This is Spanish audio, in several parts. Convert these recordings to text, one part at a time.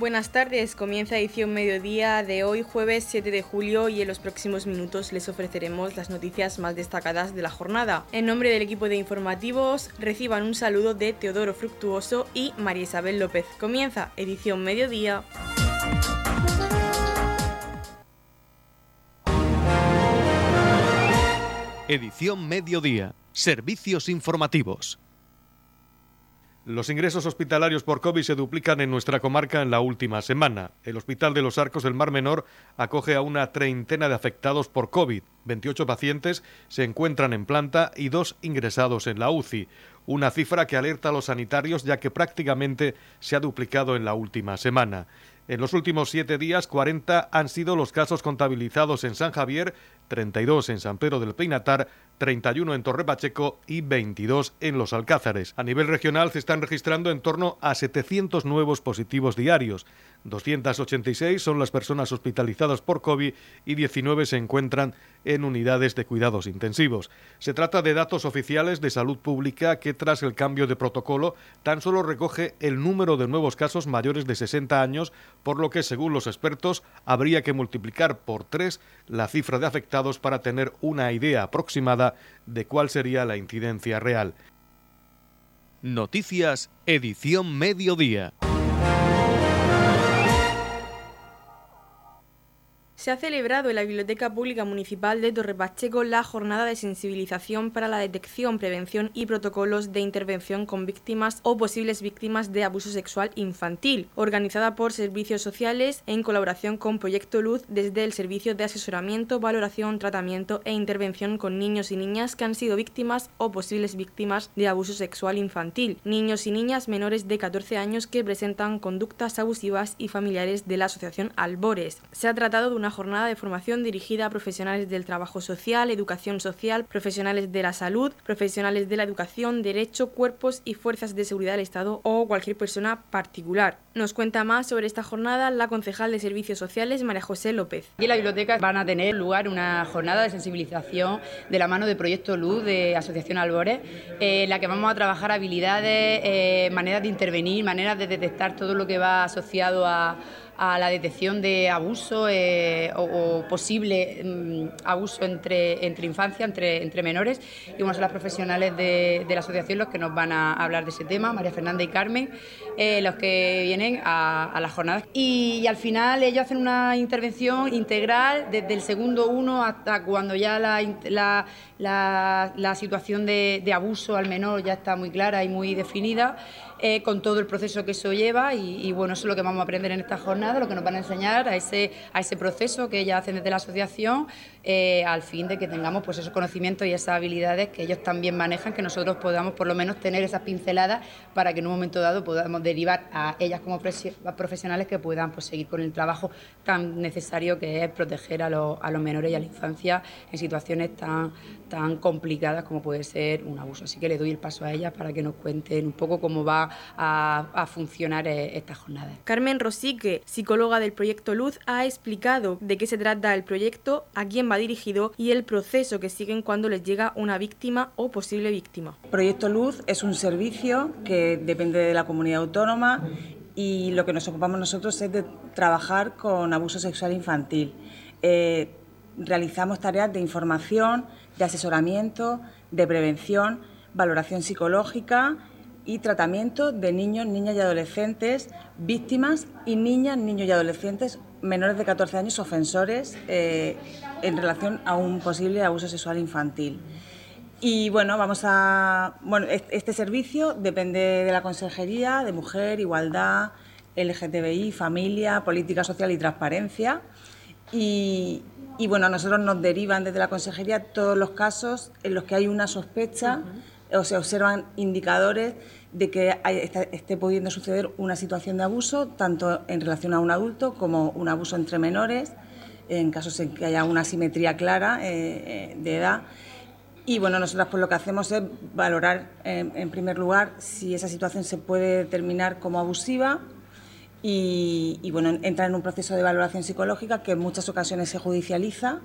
Buenas tardes, comienza edición mediodía de hoy jueves 7 de julio y en los próximos minutos les ofreceremos las noticias más destacadas de la jornada. En nombre del equipo de informativos reciban un saludo de Teodoro Fructuoso y María Isabel López. Comienza edición mediodía. Edición mediodía. Servicios informativos. Los ingresos hospitalarios por COVID se duplican en nuestra comarca en la última semana. El Hospital de los Arcos del Mar Menor acoge a una treintena de afectados por COVID. 28 pacientes se encuentran en planta y dos ingresados en la UCI. Una cifra que alerta a los sanitarios ya que prácticamente se ha duplicado en la última semana. En los últimos siete días, 40 han sido los casos contabilizados en San Javier, 32 en San Pedro del Peinatar, 31 en Torre Pacheco y 22 en Los Alcázares. A nivel regional se están registrando en torno a 700 nuevos positivos diarios. 286 son las personas hospitalizadas por COVID y 19 se encuentran en unidades de cuidados intensivos. Se trata de datos oficiales de salud pública que tras el cambio de protocolo tan solo recoge el número de nuevos casos mayores de 60 años, por lo que según los expertos habría que multiplicar por tres la cifra de afectados para tener una idea aproximada de cuál sería la incidencia real. Noticias, edición mediodía. Se ha celebrado en la Biblioteca Pública Municipal de Torre Pacheco la jornada de sensibilización para la detección, prevención y protocolos de intervención con víctimas o posibles víctimas de abuso sexual infantil, organizada por Servicios Sociales en colaboración con Proyecto Luz desde el Servicio de Asesoramiento, Valoración, Tratamiento e Intervención con niños y niñas que han sido víctimas o posibles víctimas de abuso sexual infantil, niños y niñas menores de 14 años que presentan conductas abusivas y familiares de la Asociación Albores. Se ha tratado de una jornada de formación dirigida a profesionales del trabajo social, educación social, profesionales de la salud, profesionales de la educación, derecho, cuerpos y fuerzas de seguridad del Estado o cualquier persona particular. Nos cuenta más sobre esta jornada la concejal de Servicios Sociales, María José López. Aquí en la biblioteca van a tener lugar una jornada de sensibilización de la mano de Proyecto Luz de Asociación Albores, en la que vamos a trabajar habilidades, eh, maneras de intervenir, maneras de detectar todo lo que va asociado a a la detección de abuso eh, o, posible mm, abuso entre, entre infancia, entre, entre menores. Y bueno, son las profesionales de, la asociación los que nos van a hablar de ese tema, María Fernanda y Carmen, eh, los que vienen a, las jornadas. Y, al final ellos hacen una intervención integral desde el segundo uno hasta cuando ya la, la, situación de abuso al menor ya está muy clara y muy definida. Eh, con todo el proceso que eso lleva y, bueno, eso es lo que vamos a aprender en esta jornada, lo que nos van a enseñar a ese, a ese proceso que ellas hacen desde la asociación eh, al fin de que tengamos pues esos conocimientos y esas habilidades que ellos también manejan, que nosotros podamos por lo menos tener esas pinceladas para que en un momento dado podamos derivar a ellas como profesionales que puedan pues, seguir con el trabajo tan necesario que es proteger a, los, a los menores y a la infancia en situaciones tan, tan complicadas como puede ser un abuso. Así que le doy el paso a ellas para que nos cuenten un poco cómo va a, funcionar eh, esta jornada. Carmen Rosique, psicóloga del proyecto Luz, ha explicado de qué se trata el proyecto, a quién dirigido y el proceso que siguen cuando les llega una víctima o posible víctima. Proyecto Luz es un servicio que depende de la comunidad autónoma y lo que nos ocupamos nosotros es de trabajar con abuso sexual infantil. Eh, realizamos tareas de información, de asesoramiento, de prevención, valoración psicológica y tratamiento de niños, niñas y adolescentes, víctimas y niñas, niños y adolescentes menores de 14 años ofensores eh, en relación a un posible abuso sexual infantil. Y bueno, vamos a. Bueno, este servicio depende de la Consejería de Mujer, Igualdad, LGTBI, Familia, Política Social y Transparencia. Y, y bueno, a nosotros nos derivan desde la Consejería todos los casos en los que hay una sospecha o se observan indicadores de que esté pudiendo suceder una situación de abuso, tanto en relación a un adulto como un abuso entre menores, en casos en que haya una asimetría clara eh, eh, de edad. Y bueno, nosotros pues lo que hacemos es valorar en, primer lugar si esa situación se puede determinar como abusiva y, y, bueno, entra en un proceso de valoración psicológica que en muchas ocasiones se judicializa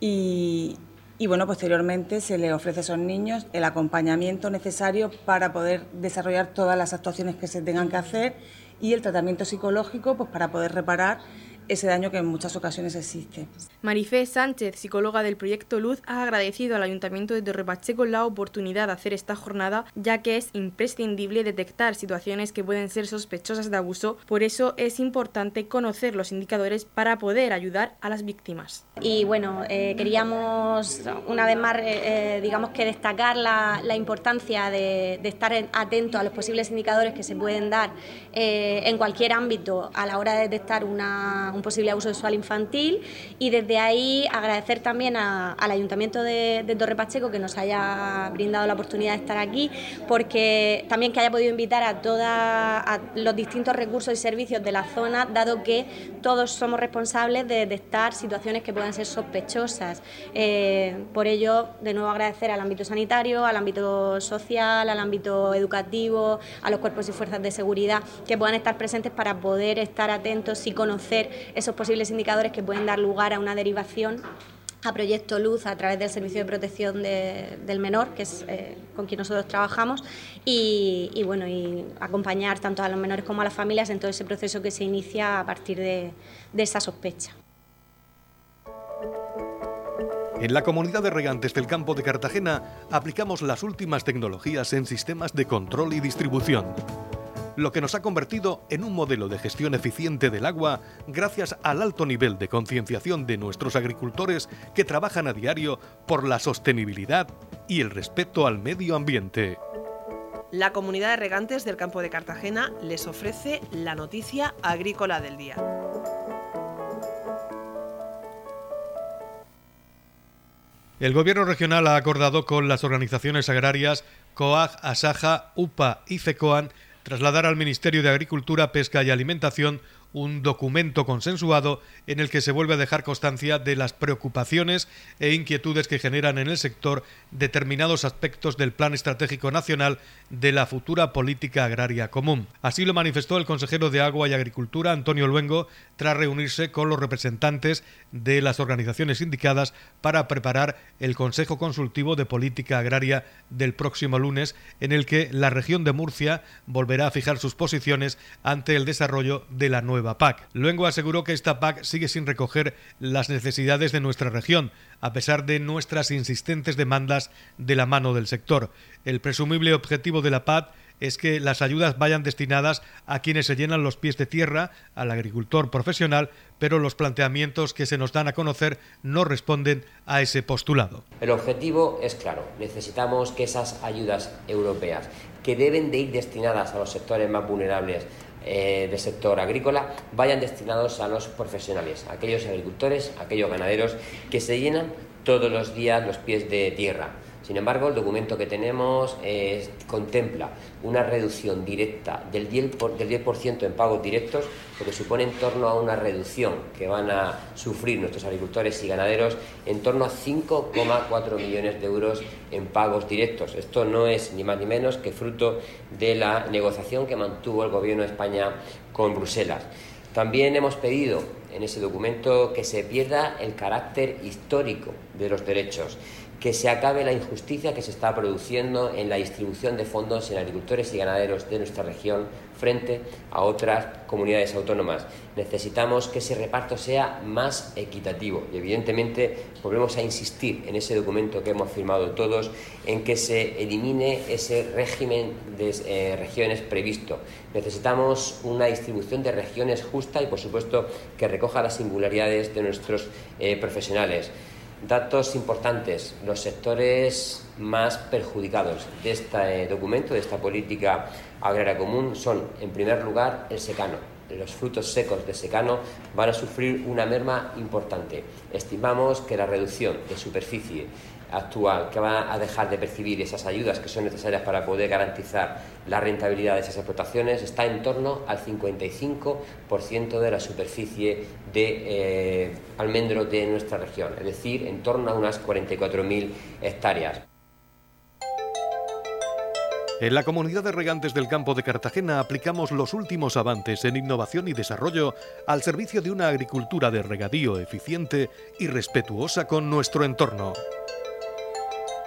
y, y bueno, posteriormente se les ofrece a esos niños el acompañamiento necesario para poder desarrollar todas las actuaciones que se tengan que hacer y el tratamiento psicológico pues para poder reparar ese daño que en muchas ocasiones existe. Marifé Sánchez, psicóloga del proyecto Luz, ha agradecido al Ayuntamiento de Torrepacheco la oportunidad de hacer esta jornada, ya que es imprescindible detectar situaciones que pueden ser sospechosas de abuso, por eso es importante conocer los indicadores para poder ayudar a las víctimas. Y bueno, eh, queríamos una vez más, eh, eh, digamos que destacar la, importancia de, estar atento a los posibles indicadores que se pueden dar en cualquier ámbito a la hora de detectar una, un posible abuso sexual infantil y desde ahí agradecer también al Ayuntamiento de, Torre Pacheco que nos haya brindado la oportunidad de estar aquí, porque también que haya podido invitar a todos los distintos recursos y servicios de la zona, dado que todos somos responsables de detectar situaciones que puedan ser sospechosas. Eh, por ello, de nuevo agradecer al ámbito sanitario, al ámbito social, al ámbito educativo, a los cuerpos y fuerzas de seguridad que puedan estar presentes para poder estar atentos y conocer esos posibles indicadores que pueden dar lugar a una derivación a Proyecto Luz a través del Servicio de Protección del Menor, que es eh, con quien nosotros trabajamos, y, bueno, y acompañar tanto a los menores como a las familias en todo ese proceso que se inicia a partir de, de esa sospecha. En la comunidad de regantes del campo de Cartagena aplicamos las últimas tecnologías en sistemas de control y distribución lo que nos ha convertido en un modelo de gestión eficiente del agua gracias al alto nivel de concienciación de nuestros agricultores que trabajan a diario por la sostenibilidad y el respeto al medio ambiente. La comunidad de regantes del campo de Cartagena les ofrece la noticia agrícola del día. El Gobierno regional ha acordado con las organizaciones agrarias COAG, ASAJA, UPA y FECOAN trasladar al Ministerio de Agricultura, Pesca y Alimentación un documento consensuado en el que se vuelve a dejar constancia de las preocupaciones e inquietudes que generan en el sector determinados aspectos del Plan Estratégico Nacional de la futura política agraria común. Así lo manifestó el consejero de Agua y Agricultura, Antonio Luengo, tras reunirse con los representantes de las organizaciones indicadas para preparar el Consejo Consultivo de Política Agraria del próximo lunes, en el que la región de Murcia volverá a fijar sus posiciones ante el desarrollo de la nueva PAC. Luego aseguró que esta PAC sigue sin recoger las necesidades de nuestra región, a pesar de nuestras insistentes demandas de la mano del sector. El presumible objetivo de la PAC es que las ayudas vayan destinadas a quienes se llenan los pies de tierra, al agricultor profesional, pero los planteamientos que se nos dan a conocer no responden a ese postulado. El objetivo es claro, necesitamos que esas ayudas europeas, que deben de ir destinadas a los sectores más vulnerables, eh, del sector agrícola vayan destinados a los profesionales, aquellos agricultores, aquellos ganaderos que se llenan todos los días los pies de tierra sin embargo, el documento que tenemos eh, contempla una reducción directa del 10%, del 10 en pagos directos, lo que supone en torno a una reducción que van a sufrir nuestros agricultores y ganaderos en torno a 5,4 millones de euros en pagos directos. Esto no es ni más ni menos que fruto de la negociación que mantuvo el Gobierno de España con Bruselas. También hemos pedido en ese documento que se pierda el carácter histórico de los derechos que se acabe la injusticia que se está produciendo en la distribución de fondos en agricultores y ganaderos de nuestra región frente a otras comunidades autónomas. Necesitamos que ese reparto sea más equitativo y evidentemente volvemos a insistir en ese documento que hemos firmado todos en que se elimine ese régimen de eh, regiones previsto. Necesitamos una distribución de regiones justa y por supuesto que recoja las singularidades de nuestros eh, profesionales. Datos importantes. Los sectores más perjudicados de este documento, de esta política agraria común, son, en primer lugar, el secano. Los frutos secos de secano van a sufrir una merma importante. Estimamos que la reducción de superficie actual, que va a dejar de percibir esas ayudas que son necesarias para poder garantizar la rentabilidad de esas explotaciones, está en torno al 55% de la superficie de eh, almendro de nuestra región, es decir, en torno a unas 44.000 hectáreas. En la comunidad de regantes del campo de Cartagena aplicamos los últimos avances en innovación y desarrollo al servicio de una agricultura de regadío eficiente y respetuosa con nuestro entorno.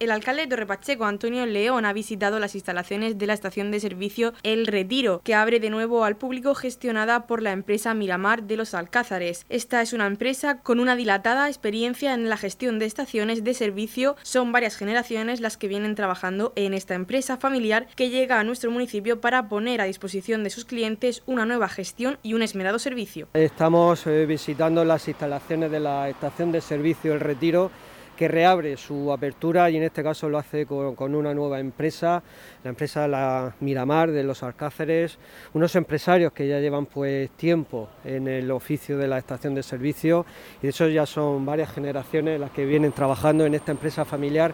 El alcalde de Torrepacheco, Antonio León, ha visitado las instalaciones de la estación de servicio El Retiro, que abre de nuevo al público gestionada por la empresa Miramar de los Alcázares. Esta es una empresa con una dilatada experiencia en la gestión de estaciones de servicio. Son varias generaciones las que vienen trabajando en esta empresa familiar que llega a nuestro municipio para poner a disposición de sus clientes una nueva gestión y un esmerado servicio. Estamos eh, visitando las instalaciones de la estación de servicio El Retiro que reabre su apertura y en este caso lo hace con, una nueva empresa, la empresa La Miramar de los Alcáceres, unos empresarios que ya llevan pues tiempo en el oficio de la estación de servicio y de eso ya son varias generaciones las que vienen trabajando en esta empresa familiar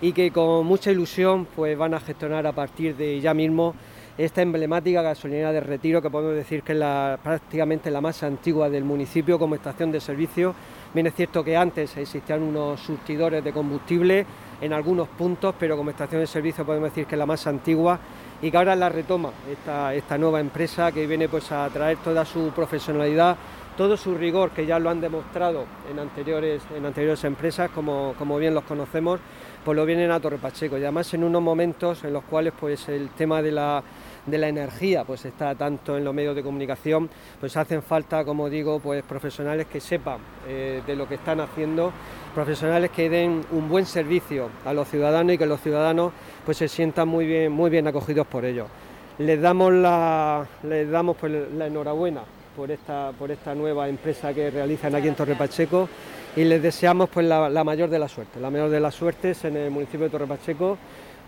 y que con mucha ilusión pues van a gestionar a partir de ya mismo esta emblemática gasolinera de retiro que podemos decir que es la, prácticamente la más antigua del municipio como estación de servicio Bien es cierto que antes existían unos surtidores de combustible en algunos puntos, pero como estación de servicio podemos decir que es la más antigua y que ahora la retoma esta, esta nueva empresa que viene pues a traer toda su profesionalidad, todo su rigor que ya lo han demostrado en anteriores, en anteriores empresas, como, como bien los conocemos, pues lo vienen a Torre Pacheco. Y además en unos momentos en los cuales pues el tema de la de la energía pues está tanto en los medios de comunicación, pues hacen falta, como digo, pues profesionales que sepan eh, de lo que están haciendo, profesionales que den un buen servicio a los ciudadanos y que los ciudadanos pues se sientan muy bien, muy bien acogidos por ellos. Les damos la, les damos pues, la enhorabuena por esta, por esta nueva empresa que realizan aquí en Torre Pacheco y les deseamos pues la, la mayor de las suertes, la mayor de las suertes en el municipio de Torre Pacheco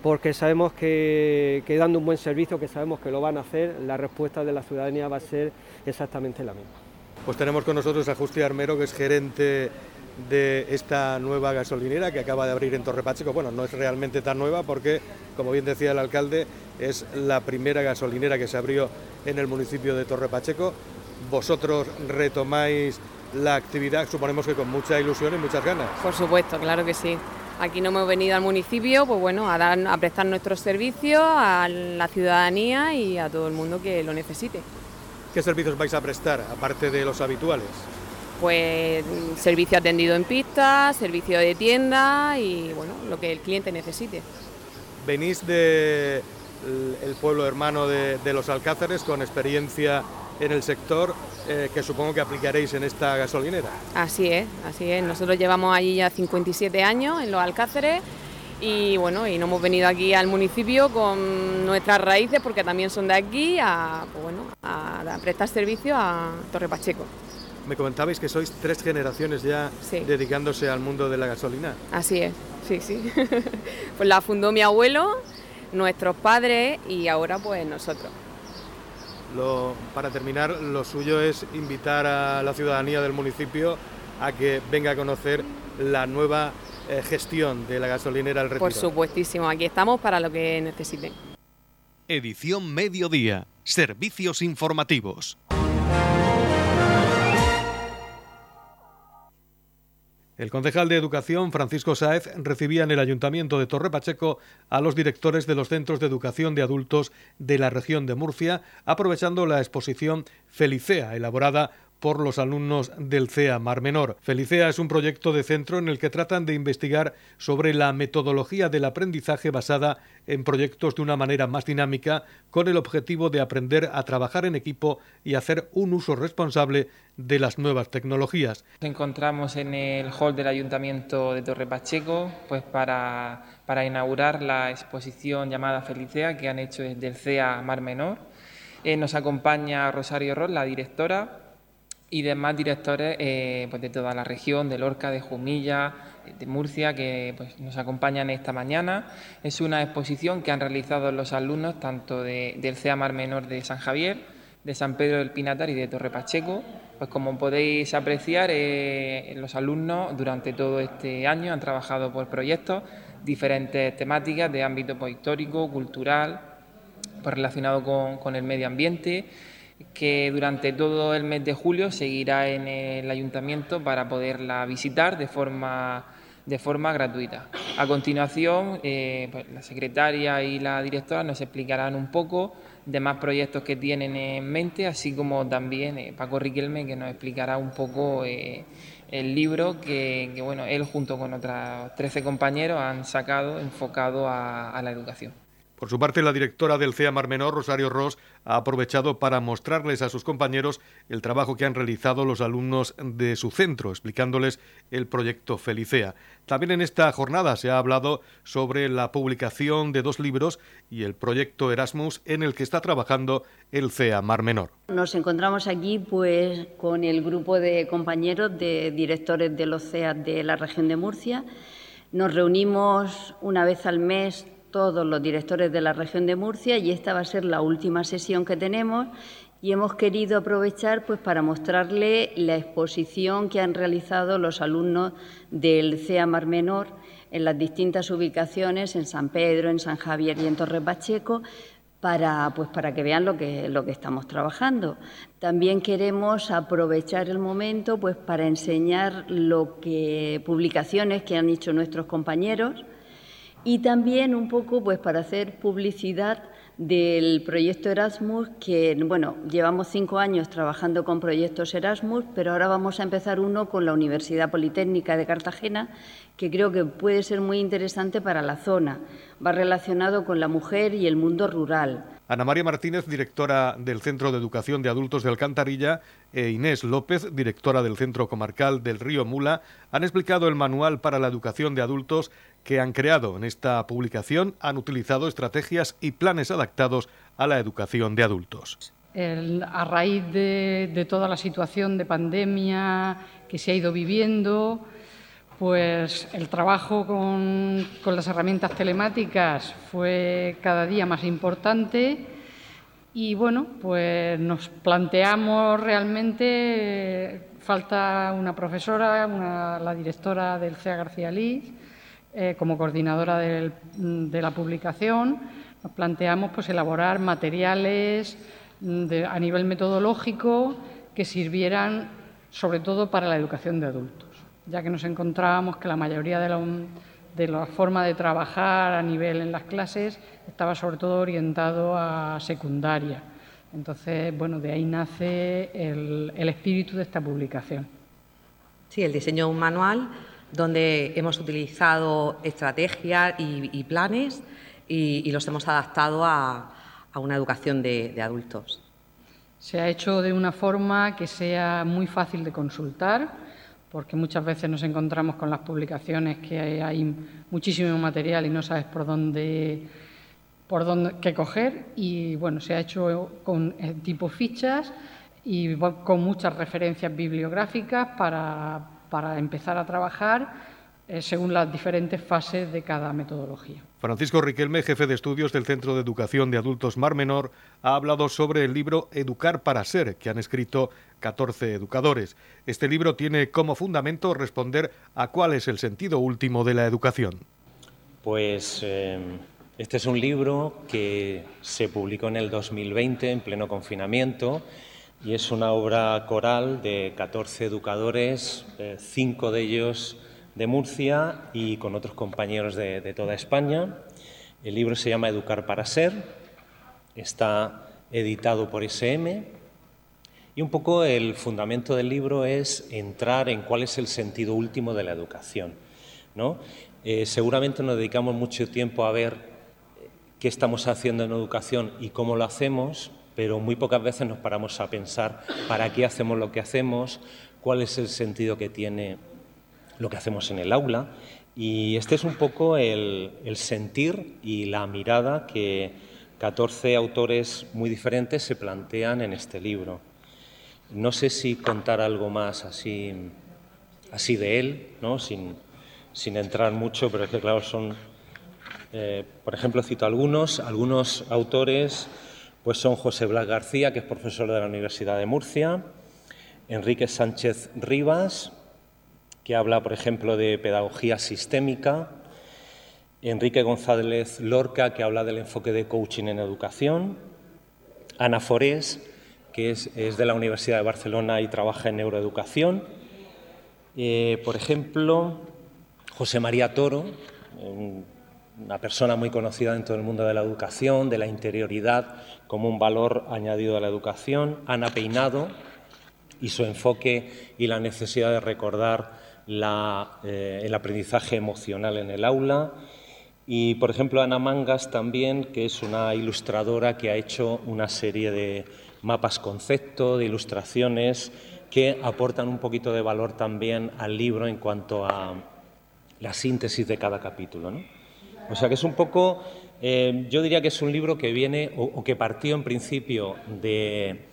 porque sabemos que, dando un buen servicio, que sabemos que lo van a hacer, la respuesta de la ciudadanía va a ser exactamente la misma. Pues tenemos con nosotros a Justi Armero, que es gerente de esta nueva gasolinera que acaba de abrir en Torre Pacheco. Bueno, no es realmente tan nueva porque, como bien decía el alcalde, es la primera gasolinera que se abrió en el municipio de Torre Pacheco. Vosotros retomáis la actividad, suponemos que con mucha ilusión y muchas ganas. Por supuesto, claro que sí. Aquí no hemos venido al municipio pues bueno, a, dar, a prestar nuestros servicios a la ciudadanía y a todo el mundo que lo necesite. ¿Qué servicios vais a prestar, aparte de los habituales? Pues servicio atendido en pista, servicio de tienda y bueno, lo que el cliente necesite. Venís del pueblo hermano de, de Los Alcázares con experiencia en el sector eh, que supongo que aplicaréis en esta gasolinera. Así es, así es. Nosotros llevamos allí ya 57 años en los Alcáceres y bueno, y nos hemos venido aquí al municipio con nuestras raíces porque también son de aquí a, pues bueno, a, prestar servicio a Torre Pacheco. Me comentabais que sois tres generaciones ya dedicándose al mundo de la gasolina. Así es, sí, sí. pues la fundó mi abuelo, nuestros padres y ahora pues nosotros para terminar, lo suyo es invitar a la ciudadanía del municipio a que venga a conocer la nueva eh, gestión de la gasolinera El Retiro. Por supuestísimo, aquí estamos para lo que necesiten. Edición Mediodía, Servicios Informativos. El concejal de Educación, Francisco Sáez, recibía en el Ayuntamiento de Torre Pacheco a los directores de los centros de educación de adultos de la región de Murcia, aprovechando la exposición Felicea, elaborada por los alumnos del CEA Mar Menor. Felicea es un proyecto de centro en el que tratan de investigar sobre la metodología del aprendizaje basada en proyectos de una manera más dinámica con el objetivo de aprender a trabajar en equipo y hacer un uso responsable de las nuevas tecnologías. Nos encontramos en el hall del Ayuntamiento de Torre Pacheco pues para, para inaugurar la exposición llamada Felicea que han hecho desde el CEA Mar Menor. Eh, nos acompaña Rosario Ross, la directora, y demás directores eh, pues de toda la región, de Lorca, de Jumilla, de Murcia, que pues, nos acompañan esta mañana. Es una exposición que han realizado los alumnos tanto del CEA Mar Menor de San Javier, de San Pedro del Pinatar y de Torre Pacheco. Pues como podéis apreciar, eh, los alumnos durante todo este año han trabajado por proyectos, diferentes temáticas de ámbito pues, histórico, cultural, pues, relacionado con, con el medio ambiente que durante todo el mes de julio seguirá en el ayuntamiento para poderla visitar de forma, de forma gratuita. A continuación, eh, pues, la secretaria y la directora nos explicarán un poco de más proyectos que tienen en mente, así como también eh, Paco Riquelme, que nos explicará un poco eh, el libro que, bueno, él junto con otros 13 compañeros han sacado enfocado a la educación. Por su parte, la directora del CEA Mar Menor, Rosario Ross, ha aprovechado para mostrarles a sus compañeros el trabajo que han realizado los alumnos de su centro, explicándoles el proyecto Felicea. También en esta jornada se ha hablado sobre la publicación de dos libros y el proyecto Erasmus en el que está trabajando el CEA Mar Menor. Nos encontramos aquí pues con el grupo de compañeros de directores de los de la región de Murcia. Nos reunimos una vez al mes todos los directores de la región de Murcia y esta va a ser la última sesión que tenemos y hemos querido aprovechar pues para mostrarle la exposición que han realizado los alumnos del CEA Mar Menor en las distintas ubicaciones en San Pedro, en San Javier y en Torres Pacheco para, pues, para que vean lo que, lo que estamos trabajando. También queremos aprovechar el momento pues, para enseñar lo que, publicaciones que han hecho nuestros compañeros y también un poco pues para hacer publicidad del proyecto Erasmus, que bueno, llevamos cinco años trabajando con proyectos Erasmus, pero ahora vamos a empezar uno con la Universidad Politécnica de Cartagena, que creo que puede ser muy interesante para la zona. Va relacionado con la mujer y el mundo rural. Ana María Martínez, directora del Centro de Educación de Adultos de Alcantarilla, e Inés López, directora del Centro Comarcal del Río Mula, han explicado el manual para la educación de adultos que han creado. En esta publicación han utilizado estrategias y planes adaptados a la educación de adultos. a raíz de, toda la situación de pandemia que se ha ido viviendo, pues el trabajo con, las herramientas telemáticas fue cada día más importante y bueno, pues nos planteamos realmente, falta una profesora, la directora del CEA García Liz, eh, como coordinadora de la publicación, nos planteamos pues, elaborar materiales mm, a nivel metodológico que sirvieran sobre todo para la educación de adultos ya que nos encontrábamos que la mayoría de la, forma de trabajar a nivel en las clases estaba sobre todo orientado a secundaria. Entonces, bueno, de ahí nace el, espíritu de esta publicación. Sí, el diseño de un manual donde hemos utilizado estrategias y, planes y, los hemos adaptado a, una educación de adultos. Se ha hecho de una forma que sea muy fácil de consultar, porque muchas veces nos encontramos con las publicaciones que hay muchísimo material y no sabes por dónde por dónde qué coger y bueno se ha hecho con eh, tipo fichas y con muchas referencias bibliográficas para, para empezar a trabajar eh, según las diferentes fases de cada metodología. Francisco Riquelme, jefe de estudios del Centro de Educación de Adultos Mar Menor, ha hablado sobre el libro Educar para Ser, que han escrito 14 educadores. Este libro tiene como fundamento responder a cuál es el sentido último de la educación. Pues eh, este es un libro que se publicó en el 2020, en pleno confinamiento, y es una obra coral de 14 educadores, eh, cinco de ellos de Murcia y con otros compañeros de, toda España. El libro se llama Educar para Ser, está editado por SM y un poco el fundamento del libro es entrar en cuál es el sentido último de la educación. ¿no? Eh, seguramente nos dedicamos mucho tiempo a ver qué estamos haciendo en educación y cómo lo hacemos, pero muy pocas veces nos paramos a pensar para qué hacemos lo que hacemos, cuál es el sentido que tiene lo que hacemos en el aula. Y este es un poco el, sentir y la mirada que 14 autores muy diferentes se plantean en este libro. No sé si contar algo más así, así de él, ¿no? sin, sin entrar mucho, pero es que claro, son, eh, por ejemplo, cito algunos, algunos autores, pues son José Blas García, que es profesor de la Universidad de Murcia, Enrique Sánchez Rivas, que habla, por ejemplo, de pedagogía sistémica, Enrique González Lorca, que habla del enfoque de coaching en educación, Ana Forés, que es, de la Universidad de Barcelona y trabaja en neuroeducación, eh, por ejemplo, José María Toro, una persona muy conocida dentro del mundo de la educación, de la interioridad como un valor añadido a la educación, Ana Peinado y su enfoque y la necesidad de recordar eh, el aprendizaje emocional en el aula. Y, por ejemplo, Ana Mangas también, que es una ilustradora que ha hecho una serie de mapas concepto, de ilustraciones que aportan un poquito de valor también al libro en cuanto a la síntesis de cada capítulo. O sea que es un poco, eh, yo diría que es un libro que viene o, que partió en principio de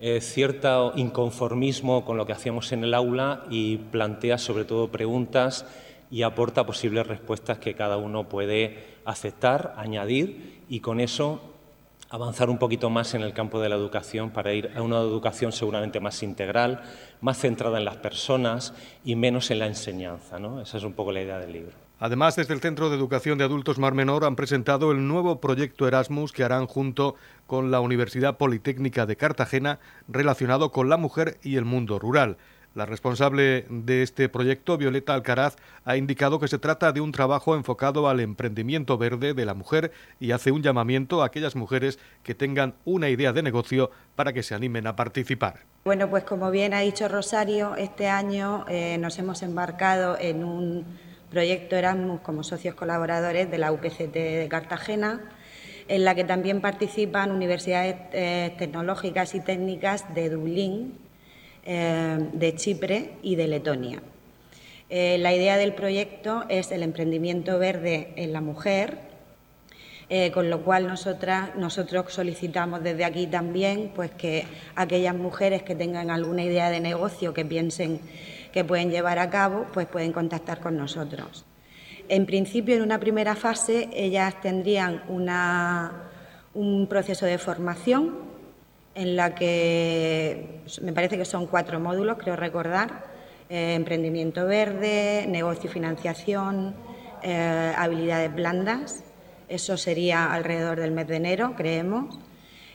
eh, cierto inconformismo con lo que hacíamos en el aula y plantea sobre todo preguntas y aporta posibles respuestas que cada uno puede aceptar, añadir y con eso avanzar un poquito más en el campo de la educación para ir a una educación seguramente más integral, más centrada en las personas y menos en la enseñanza. ¿no? Esa es un poco la idea del libro. Además, desde el Centro de Educación de Adultos Mar Menor han presentado el nuevo proyecto Erasmus que harán junto con la Universidad Politécnica de Cartagena relacionado con la mujer y el mundo rural. La responsable de este proyecto, Violeta Alcaraz, ha indicado que se trata de un trabajo enfocado al emprendimiento verde de la mujer y hace un llamamiento a aquellas mujeres que tengan una idea de negocio para que se animen a participar. Bueno, pues como bien ha dicho Rosario, este año eh, nos hemos embarcado en un proyecto Erasmus como socios colaboradores de la UPCT de Cartagena, en la que también participan universidades eh, tecnológicas y técnicas de Dublín, eh, de Chipre y de Letonia. Eh, la idea del proyecto es el emprendimiento verde en la mujer, con lo cual nosotras, nosotros solicitamos desde aquí también pues, que aquellas mujeres que tengan alguna idea de negocio que piensen que pueden llevar a cabo, pues pueden contactar con nosotros. En principio, en una primera fase, ellas tendrían un proceso de formación en la que me parece que son cuatro módulos, creo recordar, eh, emprendimiento verde, negocio y financiación, eh, habilidades blandas. Eso sería alrededor del mes de enero, creemos.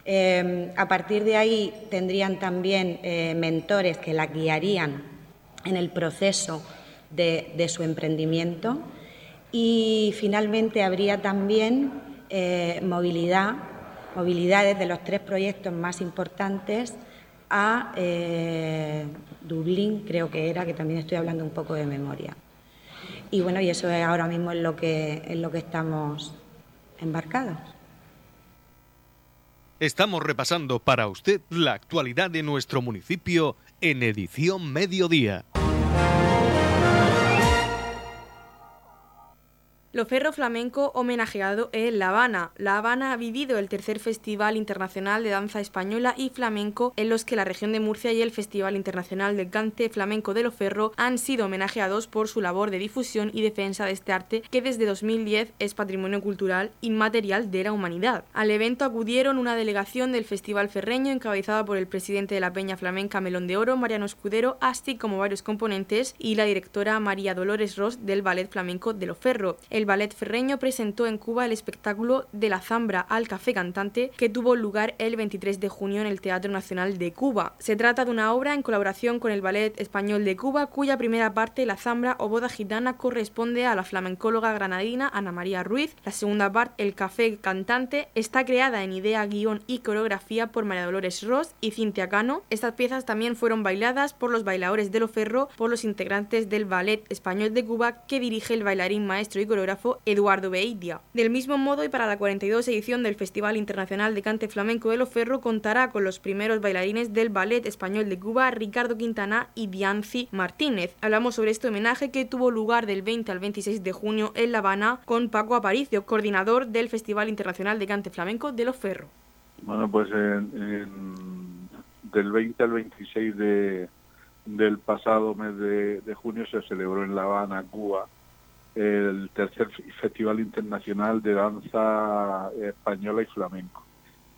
Eh, a partir de ahí tendrían también mentores que la guiarían en el proceso de su emprendimiento y finalmente habría también movilidad movilidades de los tres proyectos más importantes a eh, Dublín, creo que era, que también estoy hablando un poco de memoria. Y bueno, y eso es ahora mismo en lo que, en lo que estamos embarcados. Estamos repasando para usted la actualidad de nuestro municipio en edición mediodía. Lo Ferro Flamenco homenajeado en La Habana. La Habana ha vivido el tercer Festival Internacional de Danza Española y Flamenco, en los que la región de Murcia y el Festival Internacional de Cante Flamenco de Lo Ferro han sido homenajeados por su labor de difusión y defensa de este arte que desde 2010 es patrimonio cultural inmaterial de la humanidad. Al evento acudieron una delegación del Festival Ferreño encabezada por el presidente de la Peña Flamenca Melón de Oro, Mariano Escudero, así como varios componentes, y la directora María Dolores Ross del Ballet Flamenco de Lo Ferro Ballet Ferreño presentó en Cuba el espectáculo de la Zambra al Café Cantante que tuvo lugar el 23 de junio en el Teatro Nacional de Cuba. Se trata de una obra en colaboración con el Ballet Español de Cuba cuya primera parte, la Zambra o Boda Gitana, corresponde a la flamencóloga granadina Ana María Ruiz. La segunda parte, el Café Cantante, está creada en idea, guion y coreografía por María Dolores Ross y Cintia Cano. Estas piezas también fueron bailadas por los bailadores de Loferro, por los integrantes del Ballet Español de Cuba que dirige el bailarín maestro y coreógrafo Eduardo Beidia. Del mismo modo, y para la 42 edición del Festival Internacional de Cante Flamenco de Loferro, contará con los primeros bailarines del Ballet Español de Cuba, Ricardo Quintana y Dianci Martínez. Hablamos sobre este homenaje que tuvo lugar del 20 al 26 de junio en La Habana con Paco Aparicio, coordinador del Festival Internacional de Cante Flamenco de Loferro. Bueno, pues del 20 al 26 de, del pasado mes de junio se celebró en La Habana, Cuba, el tercer Festival Internacional de Danza Española y Flamenco.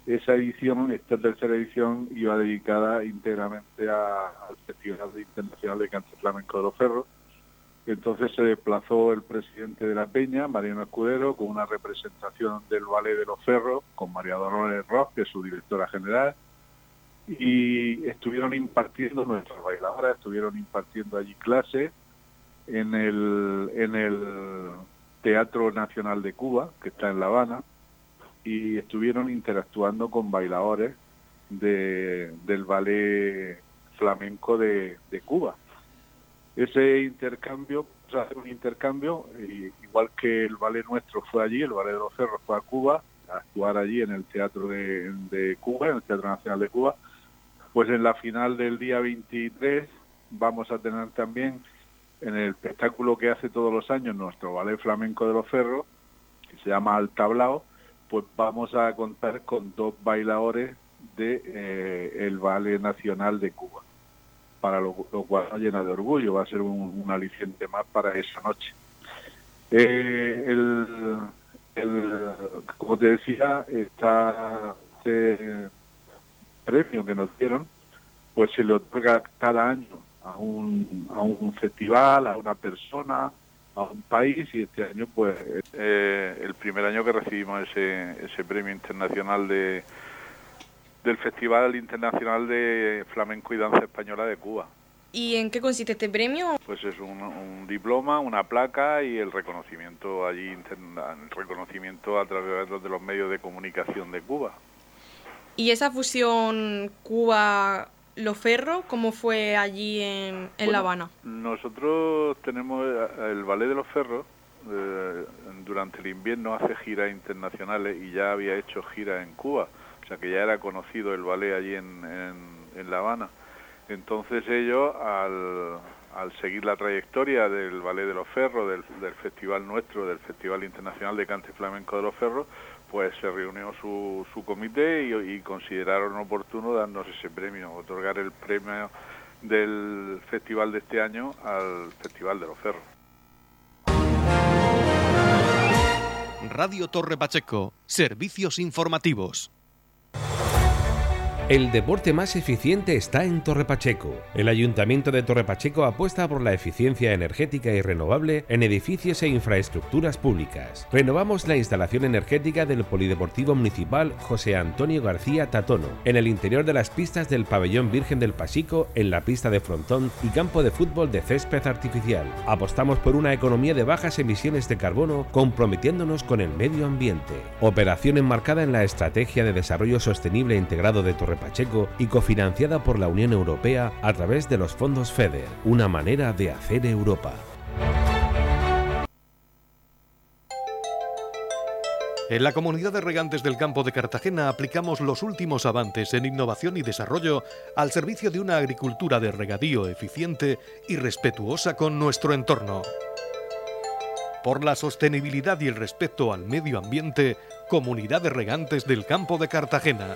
Esa edición, esta tercera edición, iba dedicada íntegramente al Festival Internacional de Cante Flamenco de los Ferros. Entonces se desplazó el presidente de la Peña, Mariano Escudero, con una representación del Ballet de los Ferros, con María Dolores Ross, que es su directora general, y estuvieron impartiendo, nuestras bailadoras estuvieron impartiendo allí clases en el, en el, Teatro Nacional de Cuba, que está en La Habana, y estuvieron interactuando con bailadores de, del ballet flamenco de, Cuba. Ese intercambio, o sea, un intercambio, igual que el ballet nuestro fue allí, el ballet de los cerros fue a Cuba, a actuar allí en el Teatro de, de Cuba, en el Teatro Nacional de Cuba, pues en la final del día 23 vamos a tener también en el espectáculo que hace todos los años nuestro ballet flamenco de los cerros, que se llama Al Tablao, pues vamos a contar con dos bailadores de eh, ballet nacional de Cuba, para lo, cual nos llena de orgullo, va a ser un, aliciente más para esa noche. Eh, el, como te decía, está este premio que nos dieron, pues se le otorga cada año a un, a un festival, a una persona, a un país y este año pues eh, el primer año que recibimos ese, ese premio internacional de del Festival Internacional de Flamenco y Danza Española de Cuba. ¿Y en qué consiste este premio? Pues es un, diploma, una placa y el reconocimiento allí, el reconocimiento a través de los medios de comunicación de Cuba. ¿Y esa fusión Cuba Loferro, ¿cómo fue allí en, La Habana? Nosotros tenemos eh, el Ballet de los Ferros, eh, durante el invierno hace giras internacionales y ya había hecho giras en Cuba, o sea que ya era conocido el ballet allí en, en, La Habana. Entonces ellos, al, al, seguir la trayectoria del Ballet de los Ferros, del, del festival nuestro, del Festival Internacional de Cante Flamenco de los Ferros, pues se reunió su, su comité y, consideraron oportuno darnos ese premio, otorgar el premio del festival de este año al Festival de los Ferros. Radio Torre Pacheco, servicios informativos. El deporte más eficiente está en Torre Pacheco. El Ayuntamiento de Torre Pacheco apuesta por la eficiencia energética y renovable en edificios e infraestructuras públicas. Renovamos la instalación energética del Polideportivo Municipal José Antonio García Tatono, en el interior de las pistas del Pabellón Virgen del Pasico, en la pista de frontón y campo de fútbol de césped artificial. Apostamos por una economía de bajas emisiones de carbono comprometiéndonos con el medio ambiente. Operación enmarcada en la Estrategia de Desarrollo Sostenible Integrado de Torre Pacheco y cofinanciada por la Unión Europea a través de los fondos FEDER, una manera de hacer Europa. En la comunidad de regantes del campo de Cartagena aplicamos los últimos avances en innovación y desarrollo al servicio de una agricultura de regadío eficiente y respetuosa con nuestro entorno. Por la sostenibilidad y el respeto al medio ambiente, Comunidad de Regantes del Campo de Cartagena.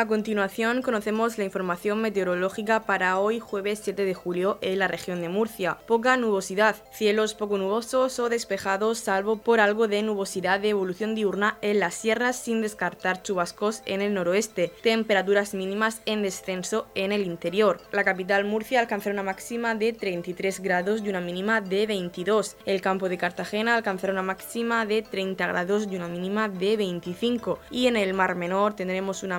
A continuación conocemos la información meteorológica para hoy jueves 7 de julio en la región de Murcia. Poca nubosidad, cielos poco nubosos o despejados salvo por algo de nubosidad de evolución diurna en las sierras sin descartar chubascos en el noroeste. Temperaturas mínimas en descenso en el interior. La capital Murcia alcanzará una máxima de 33 grados y una mínima de 22. El campo de Cartagena alcanzará una máxima de 30 grados y una mínima de 25. Y en el Mar Menor tendremos una